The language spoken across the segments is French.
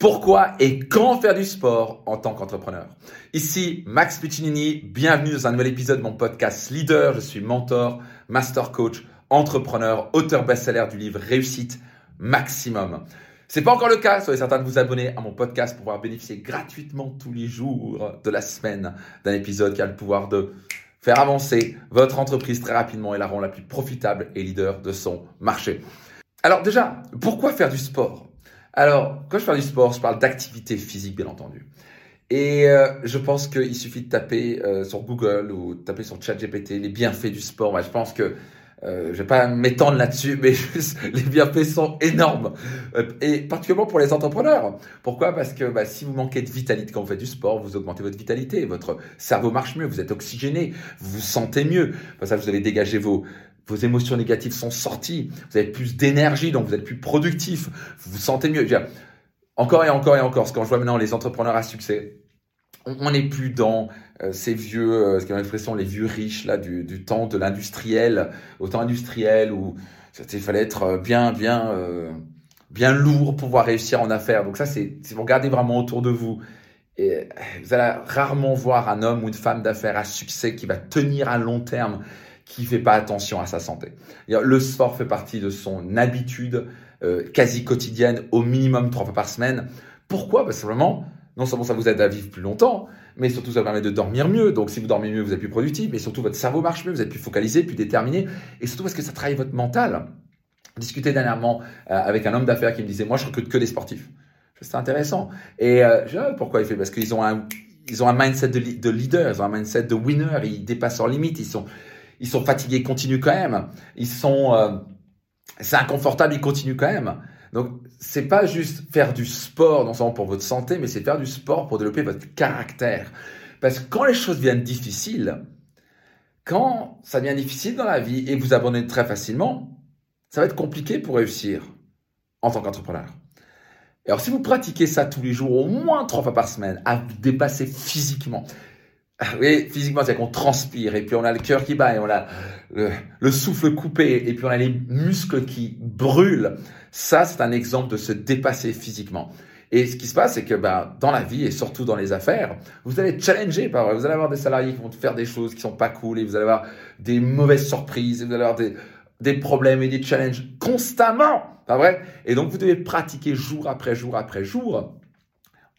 Pourquoi et quand faire du sport en tant qu'entrepreneur? Ici Max Piccinini, bienvenue dans un nouvel épisode de mon podcast Leader. Je suis mentor, master coach, entrepreneur, auteur best-seller du livre Réussite Maximum. C'est pas encore le cas, soyez certain de vous abonner à mon podcast pour pouvoir bénéficier gratuitement tous les jours de la semaine d'un épisode qui a le pouvoir de faire avancer votre entreprise très rapidement et la rendre la plus profitable et leader de son marché. Alors déjà, pourquoi faire du sport? Alors, quand je parle du sport, je parle d'activité physique, bien entendu. Et euh, je pense qu'il suffit de taper euh, sur Google ou taper sur ChatGPT les bienfaits du sport. Moi, je pense que euh, je vais pas m'étendre là-dessus, mais les bienfaits sont énormes. Euh, et particulièrement pour les entrepreneurs. Pourquoi? Parce que bah, si vous manquez de vitalité quand vous faites du sport, vous augmentez votre vitalité, votre cerveau marche mieux, vous êtes oxygéné, vous vous sentez mieux. Pour ça, vous allez dégager vos, vos émotions négatives sont sorties, vous avez plus d'énergie, donc vous êtes plus productif, vous vous sentez mieux. encore et encore et encore, ce quand je vois maintenant les entrepreneurs à succès, on n'est plus dans euh, ces vieux, euh, ce qu'on l'expression, les vieux riches là du, du temps de l'industriel, au temps industriel où il fallait être euh, bien, bien, bien lourd pour pouvoir réussir en affaires. Donc ça, c'est si vous regardez vraiment autour de vous, et vous allez rarement voir un homme ou une femme d'affaires à succès qui va tenir à long terme, qui fait pas attention à sa santé. Le sport fait partie de son habitude euh, quasi quotidienne, au minimum trois fois par semaine. Pourquoi? Parce que simplement, non seulement ça vous aide à vivre plus longtemps, mais surtout ça permet de dormir mieux. Donc si vous dormez mieux, vous êtes plus productif, mais surtout votre cerveau marche mieux, vous êtes plus focalisé, plus déterminé, et surtout parce que ça travaille votre mental. Discuté dernièrement euh, avec un homme d'affaires qui me disait, moi je recrute que des sportifs. C'est intéressant. Et euh, je sais pourquoi il fait? Parce qu'ils ont un ils ont un mindset de, de, leader, ils ont un mindset de winner, ils dépassent leurs limites, ils sont ils sont fatigués, ils continuent quand même. Ils sont, euh, c'est inconfortable, ils continuent quand même. Donc, c'est pas juste faire du sport, non seulement pour votre santé, mais c'est faire du sport pour développer votre caractère. Parce que quand les choses viennent difficiles, quand ça devient difficile dans la vie et vous abandonnez très facilement, ça va être compliqué pour réussir en tant qu'entrepreneur. Alors, si vous pratiquez ça tous les jours, au moins trois fois par semaine, à vous dépasser physiquement, oui, physiquement, c'est qu'on transpire et puis on a le cœur qui bat et on a le, souffle coupé et puis on a les muscles qui brûlent. Ça, c'est un exemple de se dépasser physiquement. Et ce qui se passe, c'est que bah, dans la vie et surtout dans les affaires, vous allez être challengé par, vous allez avoir des salariés qui vont faire des choses qui sont pas cool et vous allez avoir des mauvaises surprises, et vous allez avoir des, des problèmes et des challenges constamment, pas vrai? Et donc vous devez pratiquer jour après jour après jour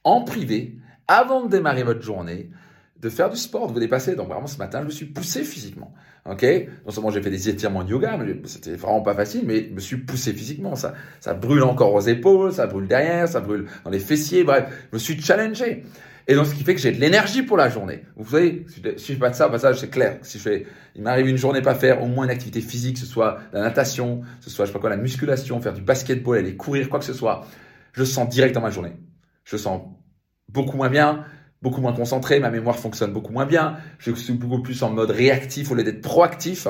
en privé avant de démarrer votre journée de faire du sport, de vous dépasser. Donc vraiment ce matin, je me suis poussé physiquement. Ok? Non seulement j'ai fait des étirements de yoga, mais c'était vraiment pas facile, mais je me suis poussé physiquement. Ça, ça brûle encore aux épaules, ça brûle derrière, ça brûle dans les fessiers. Bref, je me suis challengé. Et donc ce qui fait que j'ai de l'énergie pour la journée. Vous savez, si je fais pas de ça, passage, c'est clair. Si je fais, il m'arrive une journée pas faire au moins une activité physique, que ce soit la natation, que ce soit je sais pas quoi, la musculation, faire du basketball, aller courir, quoi que ce soit, je sens direct dans ma journée. Je sens beaucoup moins bien, beaucoup moins concentré, ma mémoire fonctionne beaucoup moins bien, je suis beaucoup plus en mode réactif au lieu d'être proactif.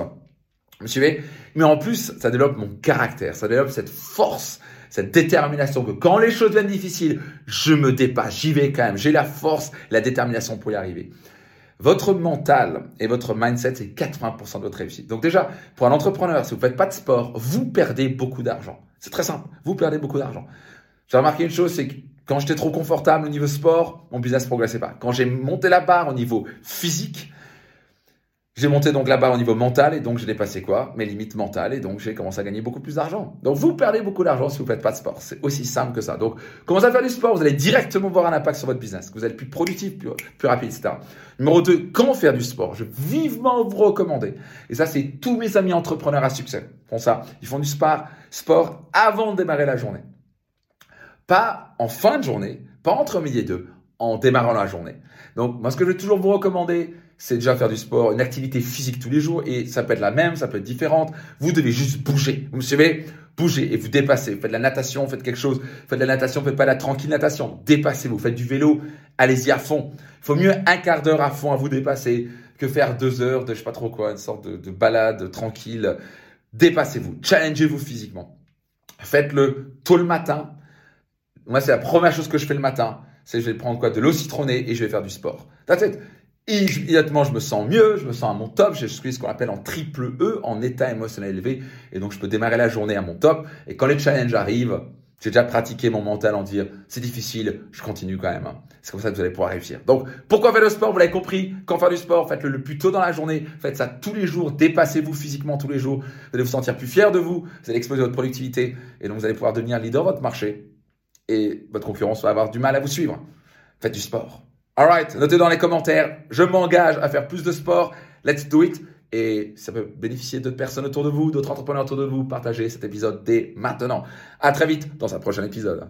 Vous suivez? Mais en plus, ça développe mon caractère, ça développe cette force, cette détermination que quand les choses deviennent difficiles, je me dépasse, j'y vais quand même, j'ai la force, la détermination pour y arriver. Votre mental et votre mindset, c'est 80% de votre réussite. Donc déjà, pour un entrepreneur, si vous ne faites pas de sport, vous perdez beaucoup d'argent. C'est très simple, vous perdez beaucoup d'argent. J'ai remarqué une chose, c'est que quand j'étais trop confortable au niveau sport, mon business ne progressait pas. Quand j'ai monté la barre au niveau physique, j'ai monté donc la barre au niveau mental et donc j'ai dépassé quoi? Mes limites mentales et donc j'ai commencé à gagner beaucoup plus d'argent. Donc vous perdez beaucoup d'argent si vous faites pas de sport. C'est aussi simple que ça. Donc commencez à faire du sport, vous allez directement voir un impact sur votre business, que vous allez plus productif, plus, plus rapide, etc. Numéro 2, quand faire du sport? Je vivement vous recommander. Et ça, c'est tous mes amis entrepreneurs à succès font ça. Ils font du sport avant de démarrer la journée. Pas en fin de journée, pas entre midi et deux, en démarrant la journée. Donc, moi, ce que je vais toujours vous recommander, c'est déjà faire du sport, une activité physique tous les jours, et ça peut être la même, ça peut être différente. Vous devez juste bouger. Vous me suivez? Bougez et vous dépassez. Faites de la natation, faites quelque chose. Faites de la natation, faites pas la tranquille natation. Dépassez-vous. Faites du vélo, allez-y à fond. Il faut mieux un quart d'heure à fond à vous dépasser que faire deux heures de je sais pas trop quoi, une sorte de, de balade tranquille. Dépassez-vous. Challengez-vous physiquement. Faites-le tôt le matin moi, c'est la première chose que je fais le matin. C'est je vais prendre quoi De l'eau citronnée et je vais faire du sport. That's it. Immédiatement, je me sens mieux, je me sens à mon top. Je suis ce qu'on appelle en triple E, en état émotionnel élevé. Et donc, je peux démarrer la journée à mon top. Et quand les challenges arrivent, J'ai déjà pratiqué mon mental en dire c'est difficile, je continue quand même. C'est comme ça que vous allez pouvoir réussir. Donc, pourquoi faire le sport? Vous l'avez compris. Quand faire du sport, faites-le le plus tôt dans la journée. Faites ça tous les jours. Dépassez-vous physiquement tous les jours. Vous allez vous sentir plus fier de vous. Vous allez exploser votre productivité. Et donc, vous allez pouvoir devenir leader de votre marché. Et votre concurrence va avoir du mal à vous suivre. Faites du sport. Alright, notez dans les commentaires. Je m'engage à faire plus de sport. Let's do it. Et ça peut bénéficier d'autres personnes autour de vous, d'autres entrepreneurs autour de vous. Partagez cet épisode dès maintenant. À très vite dans un prochain épisode.